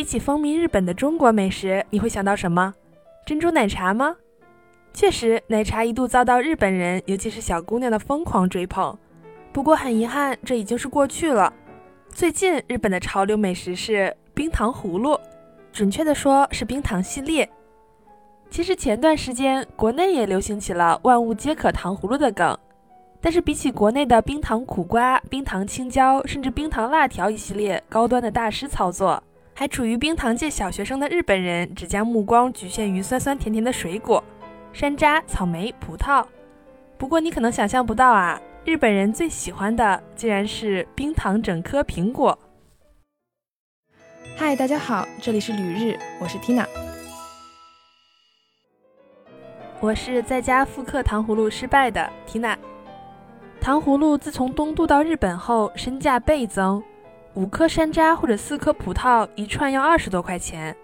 比起风靡日本的中国美食，你会想到什么？珍珠奶茶吗？确实，奶茶一度遭到日本人，尤其是小姑娘的疯狂追捧。不过很遗憾，这已经是过去了。最近，日本的潮流美食是冰糖葫芦，准确的说是冰糖系列。其实前段时间，国内也流行起了“万物皆可糖葫芦”的梗。但是比起国内的冰糖苦瓜、冰糖青椒，甚至冰糖辣条一系列高端的大师操作，还处于冰糖界小学生的日本人，只将目光局限于酸酸甜甜的水果，山楂、草莓、葡萄。不过你可能想象不到啊，日本人最喜欢的竟然是冰糖整颗苹果。嗨，大家好，这里是旅日，我是 Tina，我是在家复刻糖葫芦失败的 Tina。糖葫芦自从东渡到日本后，身价倍增。五颗山楂或者四颗葡萄一串要二十多块钱，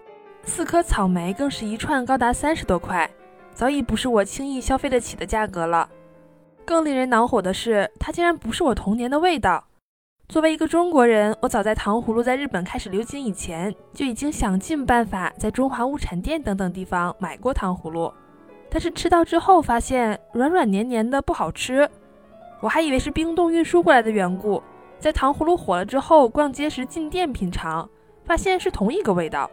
四颗草莓更是一串高达三十多块，早已不是我轻易消费得起的价格了。更令人恼火的是，它竟然不是我童年的味道。作为一个中国人，我早在糖葫芦在日本开始流行以前，就已经想尽办法在中华物产店等等地方买过糖葫芦，但是吃到之后发现软软黏黏的不好吃。我还以为是冰冻运输过来的缘故，在糖葫芦火了之后，逛街时进店品尝，发现是同一个味道。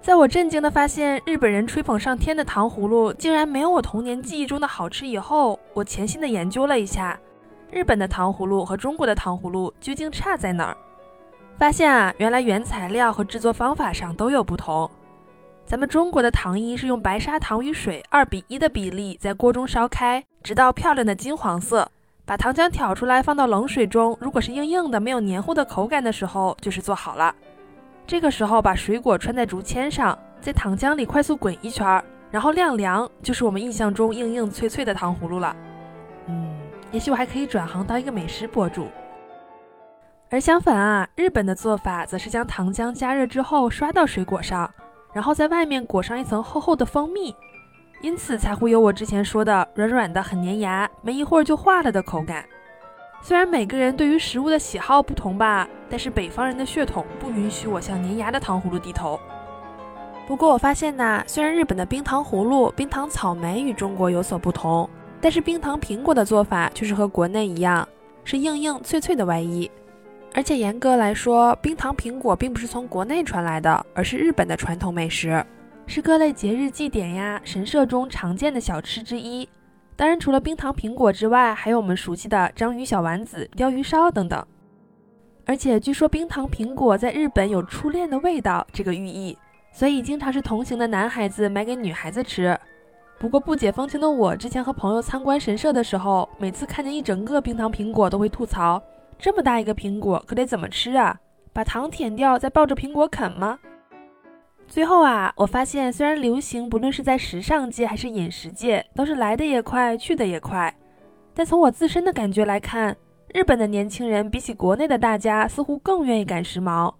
在我震惊的发现日本人吹捧上天的糖葫芦竟然没有我童年记忆中的好吃以后，我潜心的研究了一下，日本的糖葫芦和中国的糖葫芦究竟差在哪儿？发现啊，原来原材料和制作方法上都有不同。咱们中国的糖衣是用白砂糖与水二比一的比例在锅中烧开，直到漂亮的金黄色。把糖浆挑出来，放到冷水中。如果是硬硬的、没有黏糊的口感的时候，就是做好了。这个时候，把水果穿在竹签上，在糖浆里快速滚一圈，然后晾凉，就是我们印象中硬硬脆脆的糖葫芦了。嗯，也许我还可以转行当一个美食博主。而相反啊，日本的做法则是将糖浆加热之后刷到水果上，然后在外面裹上一层厚厚的蜂蜜。因此才会有我之前说的软软的、很粘牙，没一会儿就化了的口感。虽然每个人对于食物的喜好不同吧，但是北方人的血统不允许我向粘牙的糖葫芦低头。不过我发现呢，虽然日本的冰糖葫芦、冰糖草莓与中国有所不同，但是冰糖苹果的做法却是和国内一样，是硬硬脆脆的外衣。而且严格来说，冰糖苹果并不是从国内传来的，而是日本的传统美食。是各类节日祭典呀、神社中常见的小吃之一。当然，除了冰糖苹果之外，还有我们熟悉的章鱼小丸子、鲷鱼烧等等。而且据说冰糖苹果在日本有初恋的味道这个寓意，所以经常是同行的男孩子买给女孩子吃。不过不解风情的我，之前和朋友参观神社的时候，每次看见一整个冰糖苹果，都会吐槽：这么大一个苹果，可得怎么吃啊？把糖舔掉，再抱着苹果啃吗？最后啊，我发现虽然流行不论是在时尚界还是饮食界，都是来的也快，去的也快，但从我自身的感觉来看，日本的年轻人比起国内的大家，似乎更愿意赶时髦，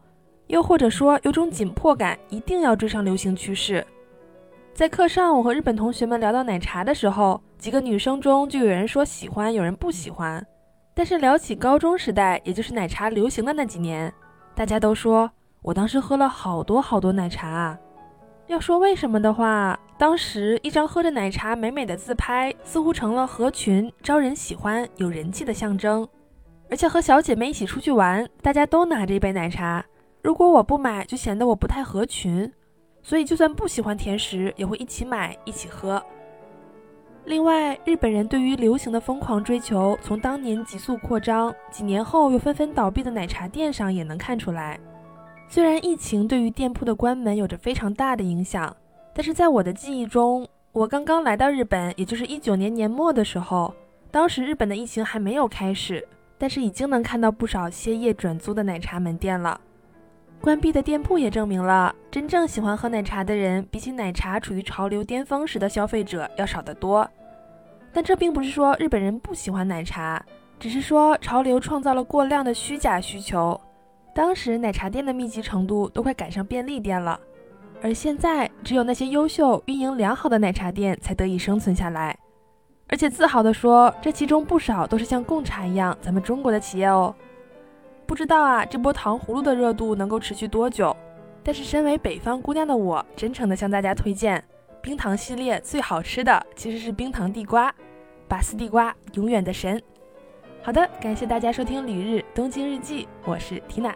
又或者说有种紧迫感，一定要追上流行趋势。在课上，我和日本同学们聊到奶茶的时候，几个女生中就有人说喜欢，有人不喜欢。但是聊起高中时代，也就是奶茶流行的那几年，大家都说。我当时喝了好多好多奶茶。要说为什么的话，当时一张喝着奶茶美美的自拍，似乎成了合群、招人喜欢、有人气的象征。而且和小姐妹一起出去玩，大家都拿着一杯奶茶，如果我不买，就显得我不太合群。所以就算不喜欢甜食，也会一起买一起喝。另外，日本人对于流行的疯狂追求，从当年急速扩张，几年后又纷纷倒闭的奶茶店上也能看出来。虽然疫情对于店铺的关门有着非常大的影响，但是在我的记忆中，我刚刚来到日本，也就是一九年年末的时候，当时日本的疫情还没有开始，但是已经能看到不少歇业转租的奶茶门店了。关闭的店铺也证明了，真正喜欢喝奶茶的人，比起奶茶处于潮流巅峰时的消费者要少得多。但这并不是说日本人不喜欢奶茶，只是说潮流创造了过量的虚假需求。当时奶茶店的密集程度都快赶上便利店了，而现在只有那些优秀运营良好的奶茶店才得以生存下来。而且自豪地说，这其中不少都是像贡茶一样，咱们中国的企业哦。不知道啊，这波糖葫芦的热度能够持续多久？但是身为北方姑娘的我，真诚地向大家推荐冰糖系列。最好吃的其实是冰糖地瓜，拔丝地瓜永远的神。好的感谢大家收听旅日东京日记我是缇娜。